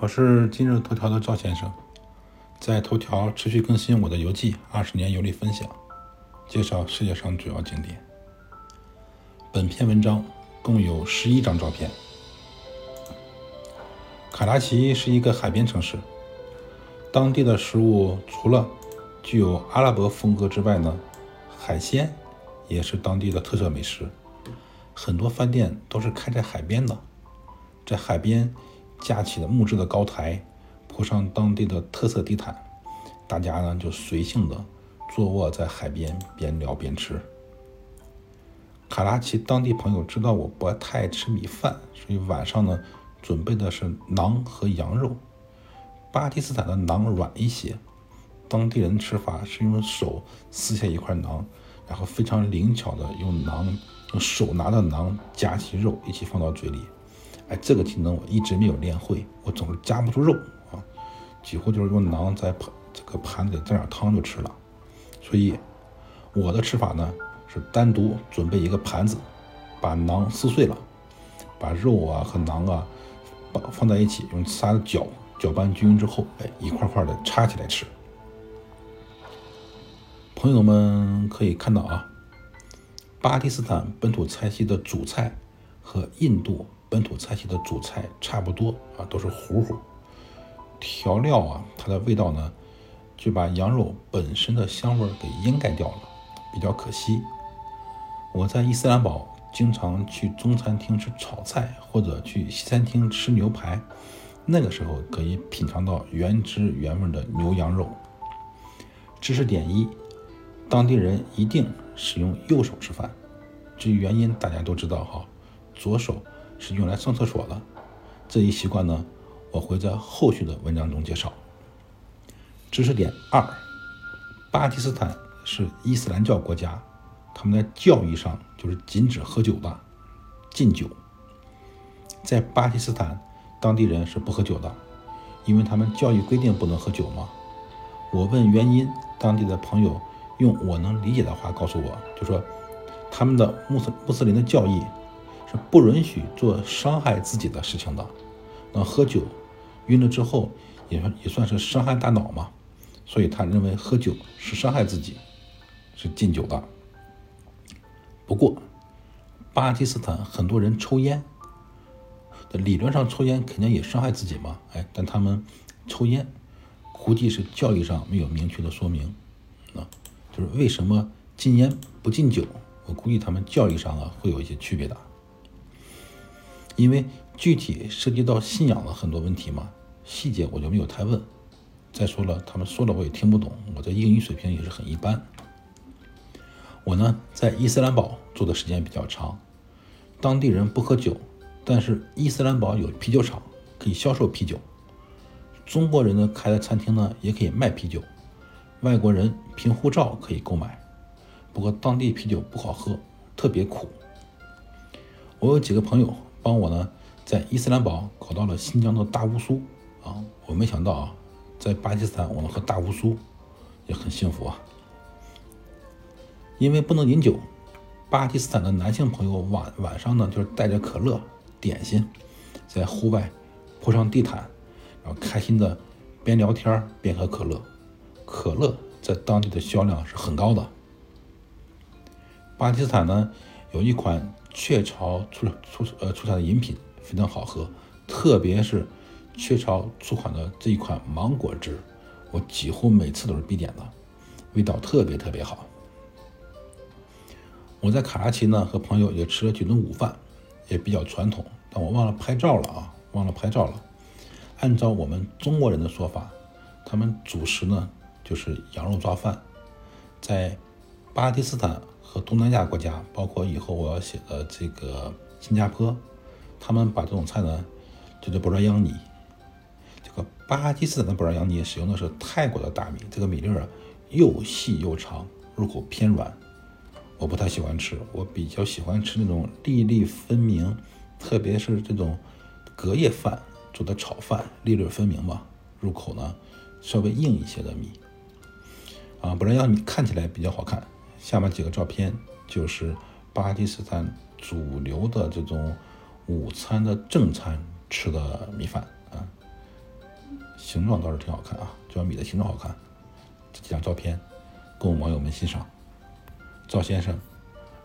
我是今日头条的赵先生，在头条持续更新我的游记，二十年游历分享，介绍世界上主要景点。本篇文章共有十一张照片。卡拉奇是一个海边城市，当地的食物除了具有阿拉伯风格之外呢，海鲜也是当地的特色美食。很多饭店都是开在海边的，在海边。架起了木质的高台，铺上当地的特色地毯，大家呢就随性的坐卧在海边，边聊边吃。卡拉奇当地朋友知道我不太爱吃米饭，所以晚上呢准备的是馕和羊肉。巴基斯坦的馕软一些，当地人吃法是用手撕下一块馕，然后非常灵巧的用馕用手拿的馕夹起肉一起放到嘴里。哎，这个技能我一直没有练会，我总是夹不住肉啊，几乎就是用馕在盘这个盘子里蘸点汤就吃了。所以我的吃法呢是单独准备一个盘子，把馕撕碎了，把肉啊和馕啊放放在一起，用砂子搅搅拌均匀之后，哎，一块块的插起来吃。朋友们可以看到啊，巴基斯坦本土菜系的主菜和印度。本土菜系的主菜差不多啊，都是糊糊调料啊，它的味道呢就把羊肉本身的香味给掩盖掉了，比较可惜。我在伊斯兰堡经常去中餐厅吃炒菜，或者去西餐厅吃牛排，那个时候可以品尝到原汁原味的牛羊肉。知识点一：当地人一定使用右手吃饭，至于原因大家都知道哈，左手。是用来上厕所的，这一习惯呢，我会在后续的文章中介绍。知识点二：巴基斯坦是伊斯兰教国家，他们在教义上就是禁止喝酒的，禁酒。在巴基斯坦，当地人是不喝酒的，因为他们教育规定不能喝酒嘛。我问原因，当地的朋友用我能理解的话告诉我，就说他们的穆斯穆斯林的教义。是不允许做伤害自己的事情的。那喝酒晕了之后，也算也算是伤害大脑嘛。所以他认为喝酒是伤害自己，是禁酒的。不过，巴基斯坦很多人抽烟，理论上抽烟肯定也伤害自己嘛。哎，但他们抽烟，估计是教育上没有明确的说明。啊，就是为什么禁烟不禁酒？我估计他们教育上啊会有一些区别的。因为具体涉及到信仰的很多问题嘛，细节我就没有太问。再说了，他们说了我也听不懂，我的英语水平也是很一般。我呢，在伊斯兰堡住的时间比较长，当地人不喝酒，但是伊斯兰堡有啤酒厂，可以销售啤酒。中国人呢开的餐厅呢也可以卖啤酒，外国人凭护照可以购买。不过当地啤酒不好喝，特别苦。我有几个朋友。帮我呢，在伊斯兰堡搞到了新疆的大乌苏啊！我没想到啊，在巴基斯坦我能喝大乌苏，也很幸福啊。因为不能饮酒，巴基斯坦的男性朋友晚晚上呢，就是带着可乐、点心，在户外铺上地毯，然后开心的边聊天边喝可乐。可乐在当地的销量是很高的。巴基斯坦呢，有一款。雀巢出出呃出产的饮品非常好喝，特别是雀巢出款的这一款芒果汁，我几乎每次都是必点的，味道特别特别好。我在卡拉奇呢和朋友也吃了几顿午饭，也比较传统，但我忘了拍照了啊，忘了拍照了。按照我们中国人的说法，他们主食呢就是羊肉抓饭，在巴基斯坦。和东南亚国家，包括以后我要写的这个新加坡，他们把这种菜呢叫做布拉央尼。这个巴基斯坦的布拉央尼使用的是泰国的大米，这个米粒儿又细又长，入口偏软，我不太喜欢吃。我比较喜欢吃那种粒粒分明，特别是这种隔夜饭做的炒饭，粒粒分明嘛，入口呢稍微硬一些的米。啊，不然让你看起来比较好看。下面几个照片就是巴基斯坦主流的这种午餐的正餐吃的米饭啊，形状倒是挺好看啊，这碗米的形状好看。这几张照片供网友们欣赏。赵先生，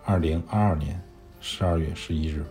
二零二二年十二月十一日。